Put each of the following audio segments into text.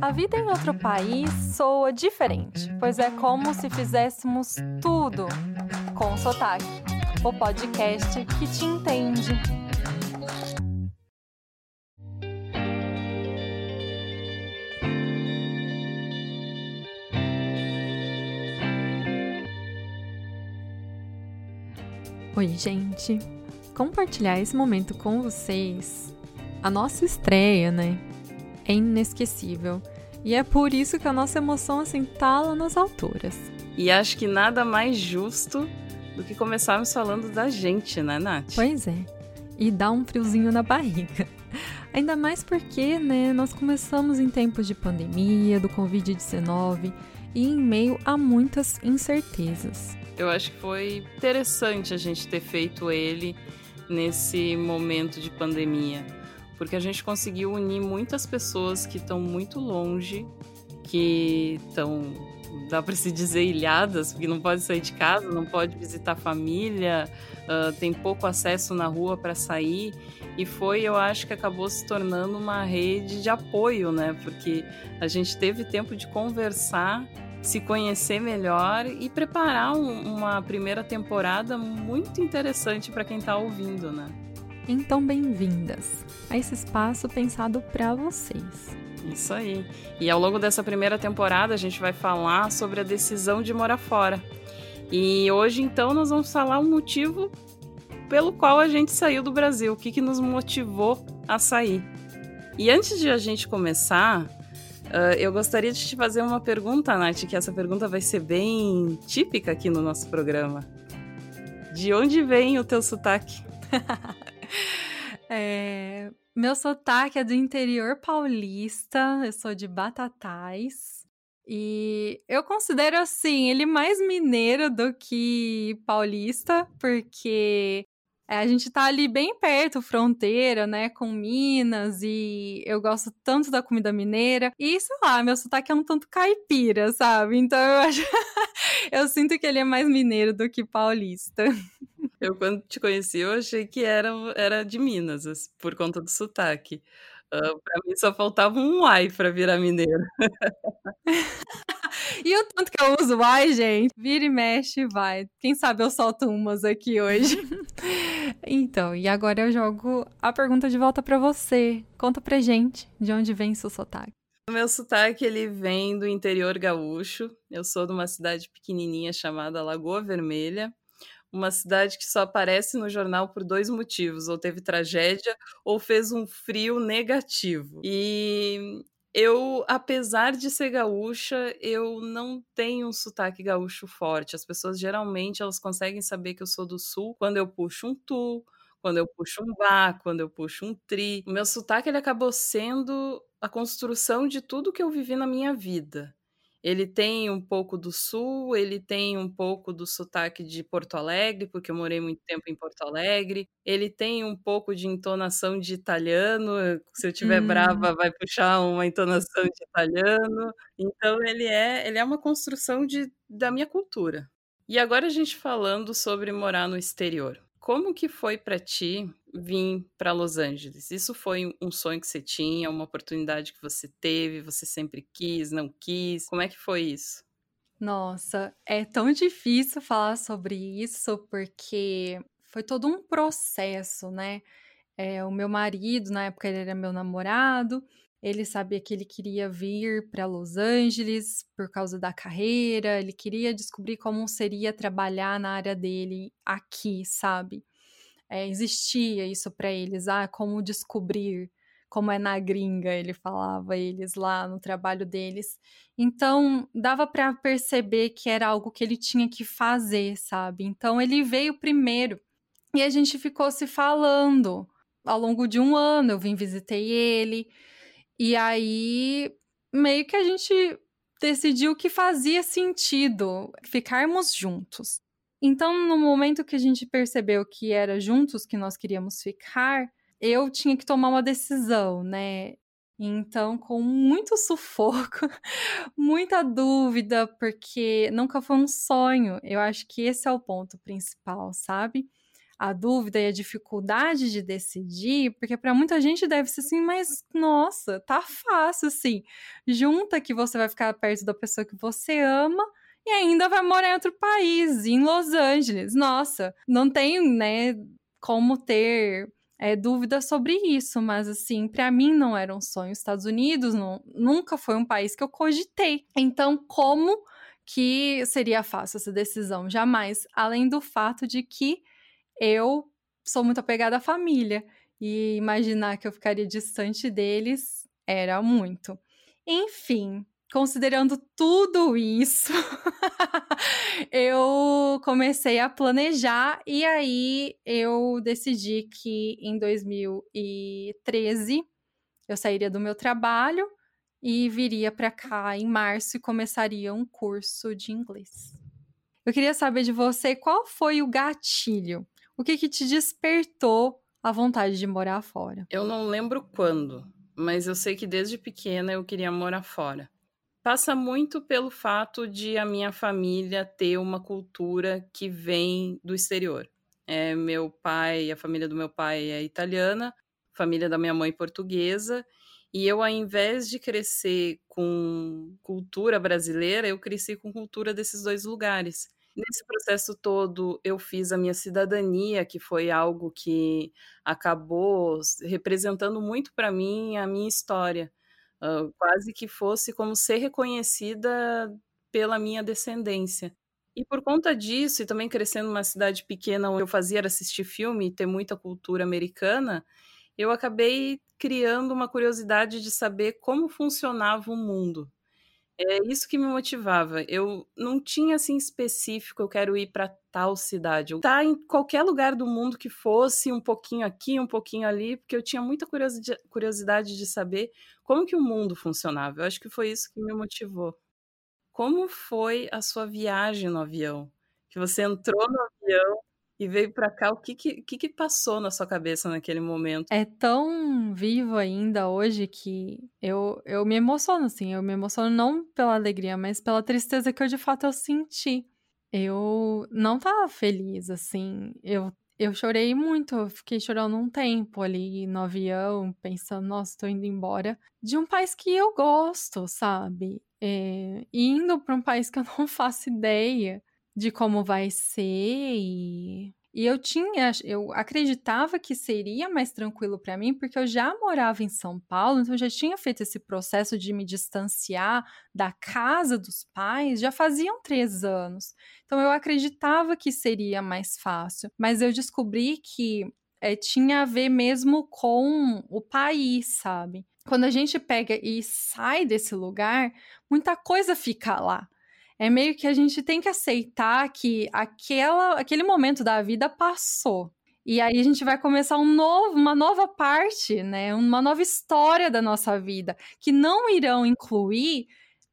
A vida em outro país soa diferente, pois é como se fizéssemos tudo com sotaque. O podcast que te entende. Oi, gente. Compartilhar esse momento com vocês, a nossa estreia, né? É inesquecível. E é por isso que a nossa emoção assim tá lá nas alturas. E acho que nada mais justo do que começarmos falando da gente, né, Nath? Pois é. E dá um friozinho na barriga. Ainda mais porque, né, nós começamos em tempos de pandemia, do Covid-19 e em meio a muitas incertezas. Eu acho que foi interessante a gente ter feito ele nesse momento de pandemia, porque a gente conseguiu unir muitas pessoas que estão muito longe, que estão, dá para se dizer, ilhadas, porque não pode sair de casa, não pode visitar família, uh, tem pouco acesso na rua para sair. E foi, eu acho que acabou se tornando uma rede de apoio, né? Porque a gente teve tempo de conversar se conhecer melhor e preparar um, uma primeira temporada muito interessante para quem está ouvindo, né? Então, bem-vindas a esse espaço pensado para vocês. Isso aí. E ao longo dessa primeira temporada, a gente vai falar sobre a decisão de morar fora. E hoje, então, nós vamos falar o motivo pelo qual a gente saiu do Brasil, o que, que nos motivou a sair. E antes de a gente começar, Uh, eu gostaria de te fazer uma pergunta, Nath, que essa pergunta vai ser bem típica aqui no nosso programa. De onde vem o teu sotaque? é, meu sotaque é do interior paulista, eu sou de Batatais. E eu considero assim, ele mais mineiro do que paulista, porque é, a gente tá ali bem perto, fronteira, né, com Minas, e eu gosto tanto da comida mineira. E, sei lá, meu sotaque é um tanto caipira, sabe? Então eu acho. eu sinto que ele é mais mineiro do que paulista. Eu, quando te conheci, eu achei que era, era de Minas, por conta do sotaque. Uh, pra mim só faltava um ai pra virar mineiro. e o tanto que eu uso ai, gente, vira e mexe vai. Quem sabe eu solto umas aqui hoje. então, e agora eu jogo a pergunta de volta para você. Conta pra gente de onde vem seu sotaque. O meu sotaque ele vem do interior gaúcho. Eu sou de uma cidade pequenininha chamada Lagoa Vermelha uma cidade que só aparece no jornal por dois motivos: ou teve tragédia ou fez um frio negativo. E eu, apesar de ser gaúcha, eu não tenho um sotaque gaúcho forte. As pessoas geralmente elas conseguem saber que eu sou do sul quando eu puxo um tu, quando eu puxo um bá, quando eu puxo um tri. O meu sotaque ele acabou sendo a construção de tudo que eu vivi na minha vida. Ele tem um pouco do sul, ele tem um pouco do sotaque de Porto Alegre, porque eu morei muito tempo em Porto Alegre. Ele tem um pouco de entonação de italiano, se eu estiver hum. brava, vai puxar uma entonação de italiano. Então ele é, ele é uma construção de, da minha cultura. E agora a gente falando sobre morar no exterior. Como que foi para ti vir para Los Angeles? Isso foi um sonho que você tinha, uma oportunidade que você teve, você sempre quis, não quis? Como é que foi isso? Nossa, é tão difícil falar sobre isso porque foi todo um processo, né? É, o meu marido, na época ele era meu namorado, ele sabia que ele queria vir para Los Angeles por causa da carreira, ele queria descobrir como seria trabalhar na área dele aqui, sabe? é, existia isso para eles, ah, como descobrir como é na gringa, ele falava eles lá no trabalho deles. Então, dava para perceber que era algo que ele tinha que fazer, sabe? Então, ele veio primeiro e a gente ficou se falando ao longo de um ano. Eu vim visitei ele e aí meio que a gente decidiu que fazia sentido ficarmos juntos. Então, no momento que a gente percebeu que era juntos que nós queríamos ficar, eu tinha que tomar uma decisão, né? Então, com muito sufoco, muita dúvida, porque nunca foi um sonho. Eu acho que esse é o ponto principal, sabe? A dúvida e a dificuldade de decidir, porque para muita gente deve ser assim, mas nossa, tá fácil assim. Junta que você vai ficar perto da pessoa que você ama e ainda vai morar em outro país, em Los Angeles. Nossa, não tem, né, como ter é, dúvida sobre isso, mas assim, para mim não era um sonho. Estados Unidos não, nunca foi um país que eu cogitei. Então, como que seria fácil essa decisão? Jamais. Além do fato de que eu sou muito apegada à família e imaginar que eu ficaria distante deles era muito. Enfim, considerando tudo isso, eu comecei a planejar e aí eu decidi que em 2013 eu sairia do meu trabalho e viria para cá em março e começaria um curso de inglês. Eu queria saber de você qual foi o gatilho o que, que te despertou a vontade de morar fora? Eu não lembro quando, mas eu sei que desde pequena eu queria morar fora. Passa muito pelo fato de a minha família ter uma cultura que vem do exterior. É, meu pai, a família do meu pai é italiana, família da minha mãe portuguesa, e eu, ao invés de crescer com cultura brasileira, eu cresci com cultura desses dois lugares. Nesse processo todo, eu fiz a minha cidadania, que foi algo que acabou representando muito para mim a minha história. Uh, quase que fosse como ser reconhecida pela minha descendência. E por conta disso, e também crescendo numa cidade pequena onde eu fazia assistir filme e ter muita cultura americana, eu acabei criando uma curiosidade de saber como funcionava o mundo. É isso que me motivava. Eu não tinha assim específico, eu quero ir para tal cidade. Eu tá em qualquer lugar do mundo que fosse, um pouquinho aqui, um pouquinho ali, porque eu tinha muita curiosidade de saber como que o mundo funcionava. Eu acho que foi isso que me motivou. Como foi a sua viagem no avião? Que você entrou no avião e veio para cá, o que que, que que passou na sua cabeça naquele momento? É tão vivo ainda hoje que eu, eu me emociono, assim. Eu me emociono não pela alegria, mas pela tristeza que eu de fato eu senti. Eu não tava feliz, assim. Eu, eu chorei muito, eu fiquei chorando um tempo ali no avião, pensando, nossa, tô indo embora de um país que eu gosto, sabe? É, indo para um país que eu não faço ideia de como vai ser e e eu tinha, eu acreditava que seria mais tranquilo para mim, porque eu já morava em São Paulo, então eu já tinha feito esse processo de me distanciar da casa dos pais, já faziam três anos. Então eu acreditava que seria mais fácil, mas eu descobri que é, tinha a ver mesmo com o país, sabe? Quando a gente pega e sai desse lugar, muita coisa fica lá é meio que a gente tem que aceitar que aquela, aquele momento da vida passou. E aí a gente vai começar um novo, uma nova parte, né? Uma nova história da nossa vida, que não irão incluir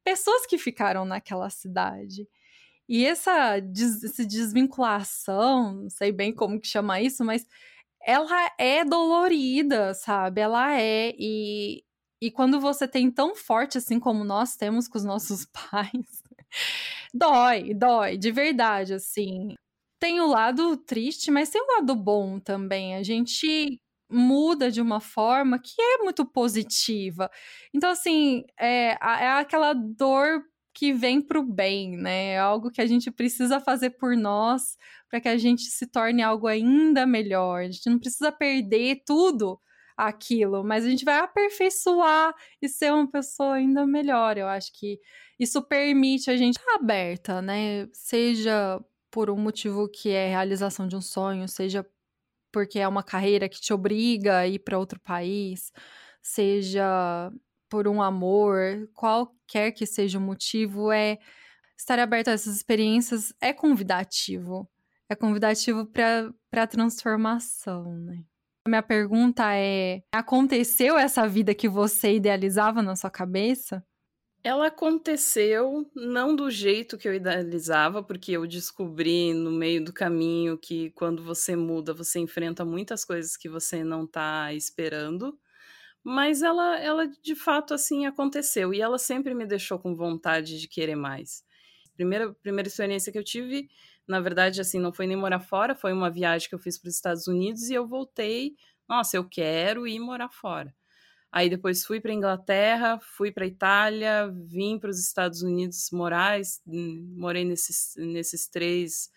pessoas que ficaram naquela cidade. E essa, des, essa desvinculação, não sei bem como que chama isso, mas ela é dolorida, sabe? Ela é. E, e quando você tem tão forte assim como nós temos com os nossos pais, dói, dói, de verdade, assim. Tem o lado triste, mas tem o lado bom também. A gente muda de uma forma que é muito positiva. Então, assim, é, é aquela dor que vem para o bem, né? É algo que a gente precisa fazer por nós para que a gente se torne algo ainda melhor. A gente não precisa perder tudo aquilo, mas a gente vai aperfeiçoar e ser uma pessoa ainda melhor. Eu acho que isso permite a gente estar aberta, né? Seja por um motivo que é realização de um sonho, seja porque é uma carreira que te obriga a ir para outro país, seja por um amor, qualquer que seja o motivo, é estar aberto a essas experiências é convidativo. É convidativo para a transformação, né? Minha pergunta é: aconteceu essa vida que você idealizava na sua cabeça? Ela aconteceu não do jeito que eu idealizava, porque eu descobri no meio do caminho que quando você muda, você enfrenta muitas coisas que você não está esperando. Mas ela, ela de fato assim aconteceu e ela sempre me deixou com vontade de querer mais. Primeira, primeira experiência que eu tive Na verdade, assim, não foi nem morar fora, foi uma viagem que eu fiz para os Estados Unidos e eu voltei. Nossa, eu quero ir morar fora. Aí depois fui para Inglaterra, fui para Itália, vim para os Estados Unidos morar, hum, morei nesses, nesses três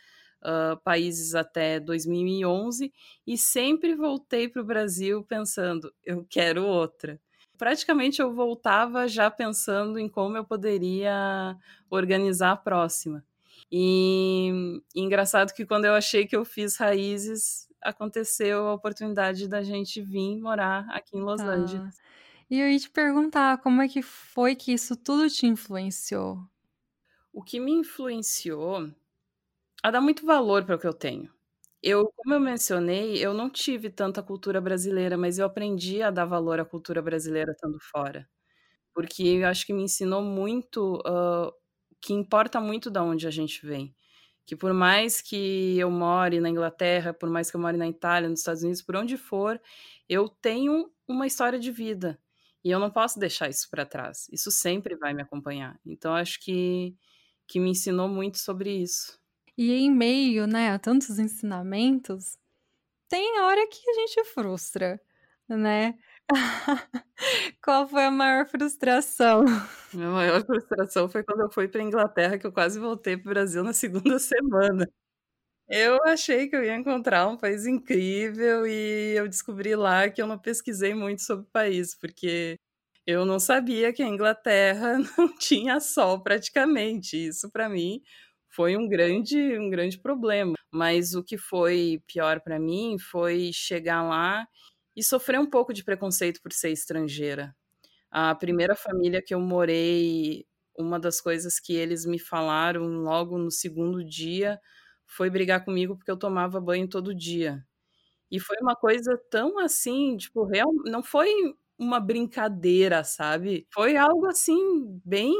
uh, países até 2011 e sempre voltei para o Brasil pensando, eu quero outra. Praticamente eu voltava já pensando em como eu poderia organizar a próxima. E, e engraçado que quando eu achei que eu fiz raízes, aconteceu a oportunidade da gente vir morar aqui em Los Tá. Angeles. E eu ia te perguntar como é que foi que isso tudo te influenciou? O que me influenciou a dar muito valor para o que eu tenho. Eu, como eu mencionei, eu não tive tanta cultura brasileira, mas eu aprendi a dar valor à cultura brasileira estando fora. Porque eu acho que me ensinou muito uh, que importa muito da onde a gente vem. Que por mais que eu more na Inglaterra, por mais que eu more na Itália, nos Estados Unidos, por onde for, eu tenho uma história de vida. E eu não posso deixar isso para trás. Isso sempre vai me acompanhar. Então acho que que me ensinou muito sobre isso. E em meio, né, a tantos ensinamentos, tem hora que a gente frustra, né? Qual foi a maior frustração? Minha maior frustração foi quando eu fui para Inglaterra, que eu quase voltei para o Brasil na segunda semana. Eu achei que eu ia encontrar um país incrível e eu descobri lá que eu não pesquisei muito sobre o país, porque eu não sabia que a Inglaterra não tinha sol praticamente. Isso para mim foi um grande, um grande problema. Mas o que foi pior para mim foi chegar lá e sofrer um pouco de preconceito por ser estrangeira. A primeira família que eu morei, uma das coisas que eles me falaram logo no segundo dia foi brigar comigo porque eu tomava banho todo dia. E foi uma coisa tão assim, tipo, real, não foi uma brincadeira, sabe? Foi algo assim, bem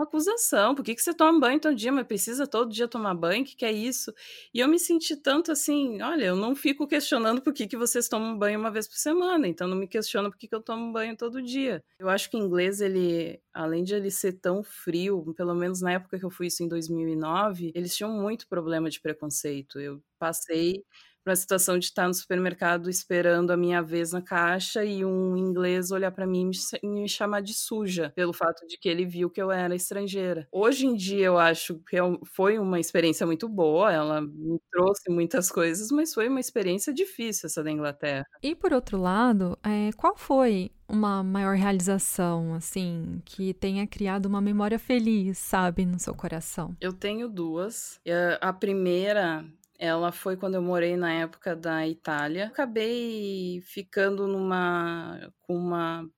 uma acusação. Por que, que você toma banho todo dia, mas precisa todo dia tomar banho? O que, que é isso? E eu me senti tanto assim, olha, eu não fico questionando por que, que vocês tomam banho uma vez por semana, então não me questiona por que, que eu tomo banho todo dia. Eu acho que o inglês, ele, além de ele ser tão frio, pelo menos na época que eu fui isso em 2009, eles tinham muito problema de preconceito. Eu passei para a situação de estar no supermercado esperando a minha vez na caixa e um inglês olhar para mim e me chamar de suja, pelo fato de que ele viu que eu era estrangeira. Hoje em dia eu acho que foi uma experiência muito boa, ela me trouxe muitas coisas, mas foi uma experiência difícil essa da Inglaterra. E por outro lado, é, qual foi uma maior realização, assim, que tenha criado uma memória feliz, sabe, no seu coração? Eu tenho duas. A primeira ela foi quando eu morei na época da Itália. Acabei ficando numa com uma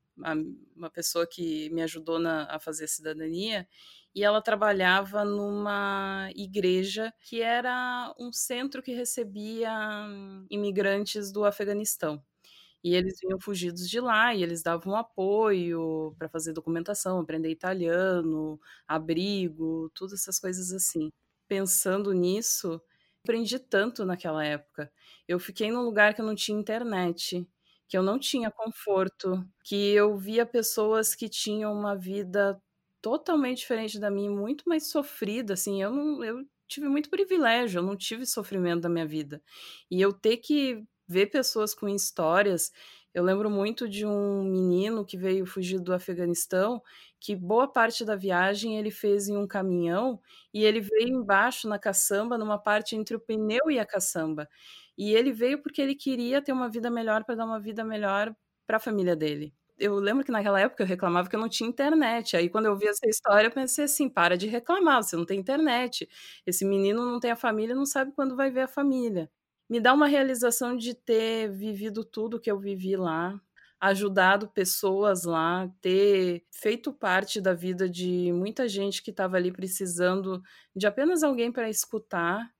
uma pessoa que me ajudou na, a fazer cidadania e ela trabalhava numa igreja que era um centro que recebia imigrantes do Afeganistão. E eles vinham fugidos de lá e eles davam apoio para fazer documentação, aprender italiano, abrigo, todas essas coisas assim. Pensando nisso, aprendi tanto naquela época. Eu fiquei num lugar que eu não tinha internet, que eu não tinha conforto, que eu via pessoas que tinham uma vida totalmente diferente da minha, muito mais sofrida, assim, eu não eu tive muito privilégio, eu não tive sofrimento da minha vida. E eu ter que ver pessoas com histórias eu lembro muito de um menino que veio fugir do Afeganistão, que boa parte da viagem ele fez em um caminhão e ele veio embaixo na caçamba, numa parte entre o pneu e a caçamba. E ele veio porque ele queria ter uma vida melhor para dar uma vida melhor para a família dele. Eu lembro que naquela época eu reclamava que eu não tinha internet. Aí quando eu vi essa história, eu pensei assim: para de reclamar, você não tem internet. Esse menino não tem a família, não sabe quando vai ver a família me dá uma realização de ter vivido tudo que eu vivi lá, ajudado pessoas lá, ter feito parte da vida de muita gente que estava ali precisando de apenas alguém para escutar.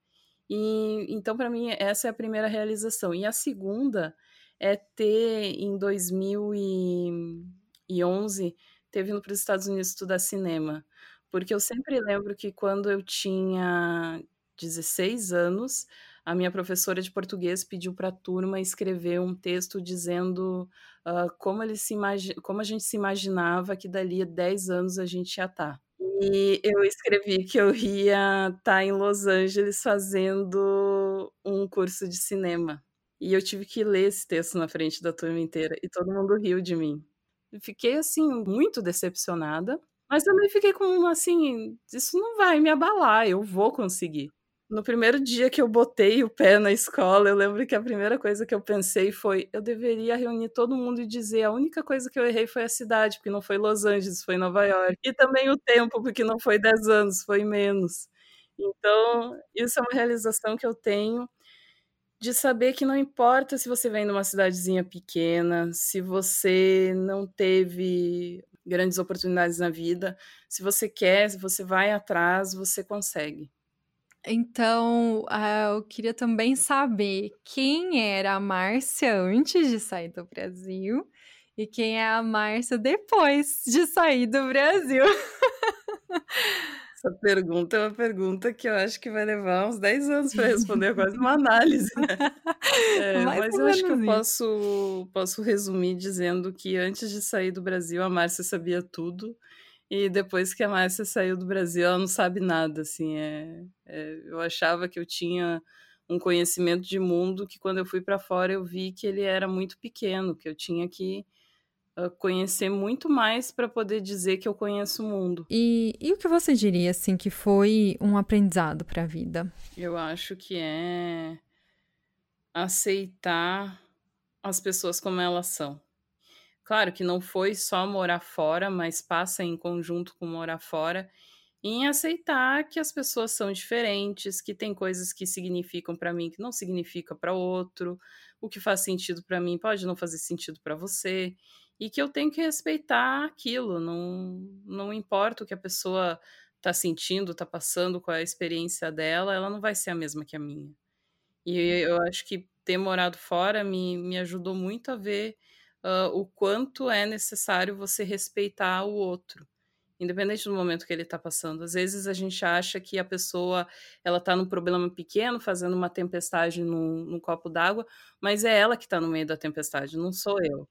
E então para mim essa é a primeira realização. E a segunda é ter em 2011 ter vindo para os Estados Unidos estudar cinema, porque eu sempre lembro que quando eu tinha 16 anos, a minha professora de português pediu para a turma escrever um texto dizendo uh, como, ele se como a gente se imaginava que dali a 10 anos a gente ia estar. Tá. E eu escrevi que eu ia estar tá em Los Angeles fazendo um curso de cinema. E eu tive que ler esse texto na frente da turma inteira e todo mundo riu de mim. fiquei assim muito decepcionada, mas também fiquei com assim, isso não vai me abalar, eu vou conseguir. No primeiro dia que eu botei o pé na escola, eu lembro que a primeira coisa que eu pensei foi: eu deveria reunir todo mundo e dizer a única coisa que eu errei foi a cidade, porque não foi Los Angeles, foi Nova York. E também o tempo, porque não foi 10 anos, foi menos. Então, isso é uma realização que eu tenho de saber que não importa se você vem de uma cidadezinha pequena, se você não teve grandes oportunidades na vida, se você quer, se você vai atrás, você consegue. Então, uh, eu queria também saber quem era a Márcia antes de sair do Brasil e quem é a Márcia depois de sair do Brasil. Essa pergunta é uma pergunta que eu acho que vai levar uns 10 anos para responder, quase uma análise, né? É, mas eu acho que eu posso, posso resumir dizendo que antes de sair do Brasil, a Márcia sabia tudo e depois que a Márcia saiu do Brasil, ela não sabe nada, assim. É, é, eu achava que eu tinha um conhecimento de mundo que quando eu fui para fora eu vi que ele era muito pequeno, que eu tinha que uh, conhecer muito mais para poder dizer que eu conheço o mundo. E, e o que você diria assim que foi um aprendizado para a vida? Eu acho que é aceitar as pessoas como elas são. Claro que não foi só morar fora, mas passa em conjunto com morar fora, em aceitar que as pessoas são diferentes, que tem coisas que significam para mim que não significa para outro, o que faz sentido para mim pode não fazer sentido para você, e que eu tenho que respeitar aquilo, não, não importa o que a pessoa está sentindo, está passando, qual é a experiência dela, ela não vai ser a mesma que a minha. E eu acho que ter morado fora me, me ajudou muito a ver uh, o quanto é necessário você respeitar o outro, independente do momento que ele está passando. Às vezes a gente acha que a pessoa ela está num problema pequeno, fazendo uma tempestade num, num copo d'água, mas é ela que está no meio da tempestade, não sou eu.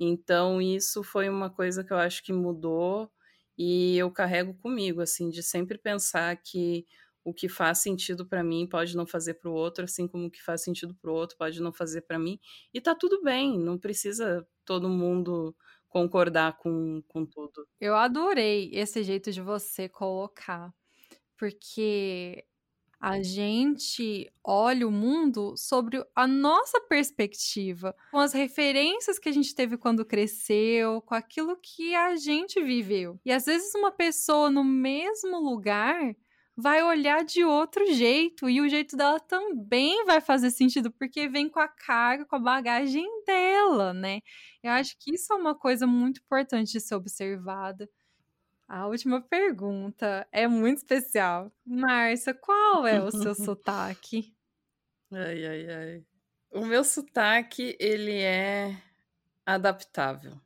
Então isso foi uma coisa que eu acho que mudou e eu carrego comigo, assim, de sempre pensar que o que faz sentido para mim pode não fazer para o outro, assim como o que faz sentido para o outro pode não fazer para mim. E tá tudo bem, não precisa todo mundo concordar com, com tudo. Eu adorei esse jeito de você colocar, porque a gente olha o mundo sobre a nossa perspectiva, com as referências que a gente teve quando cresceu, com aquilo que a gente viveu. E às vezes uma pessoa no mesmo lugar vai olhar de outro jeito e o jeito dela também vai fazer sentido porque vem com a carga, com a bagagem dela, né? Eu acho que isso é uma coisa muito importante de ser observada. A última pergunta é muito especial. Márcia, qual é o seu sotaque? Ai, ai, ai. O meu sotaque, ele é adaptável.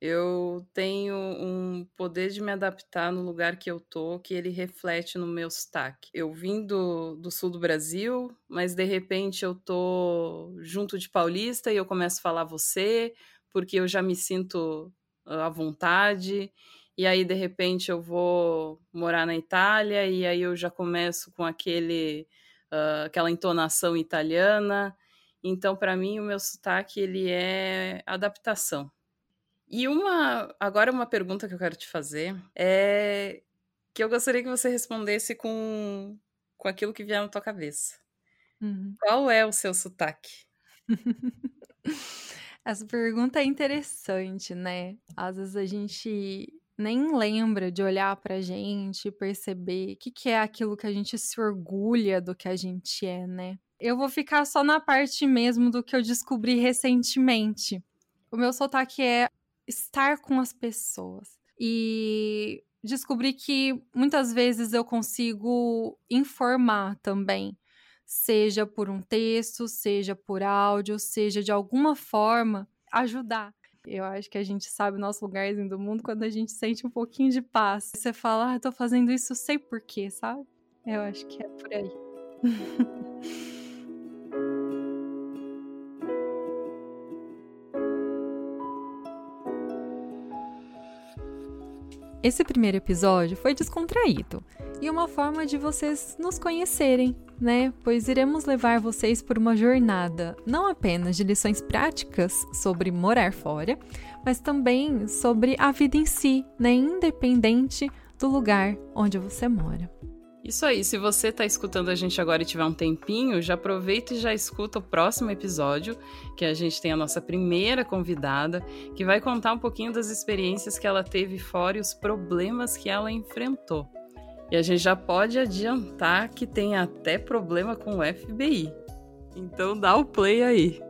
Eu tenho um poder de me adaptar no lugar que eu tô, que ele reflete no meu sotaque. Eu vim do, do sul do Brasil, mas de repente eu tô junto de paulista e eu começo a falar você, porque eu já me sinto ah, à vontade. E aí, de repente, eu vou morar na Itália e aí eu já começo com aquele, uh, aquela entonação italiana. Então, para mim, o meu sotaque ele é adaptação e uma agora uma pergunta que eu quero te fazer é que eu gostaria que você respondesse com, com aquilo que vier na tua cabeça. Uhum. Qual é o seu sotaque? Essa pergunta é interessante, né? Às vezes a gente nem lembra de olhar pra gente e perceber o que, que é aquilo que a gente se orgulha do que a gente é, né? Eu vou ficar só na parte mesmo do que eu descobri recentemente. O meu sotaque é estar com as pessoas. E descobri que muitas vezes eu consigo informar também, seja por um texto, seja por áudio, seja de alguma forma ajudar. Eu acho que a gente sabe o nosso lugarzinho do mundo quando a gente sente um pouquinho de paz. Você fala, ah, tô fazendo isso, sei porquê, sabe? Eu acho que é por aí. esse primeiro episódio foi descontraído e uma forma de vocês nos conhecerem, né? Pois iremos levar vocês por uma jornada não apenas de lições práticas sobre morar fora, mas também sobre a vida em si, né? Independente do lugar onde você mora. Isso aí, se você está escutando a gente agora e tiver um tempinho, já aproveita e já escuta o próximo episódio, que a gente tem a nossa primeira convidada, que vai contar um pouquinho das experiências que ela teve fora e os problemas que ela enfrentou. E a gente já pode adiantar que tem até problema com o FBI. Então dá o play aí.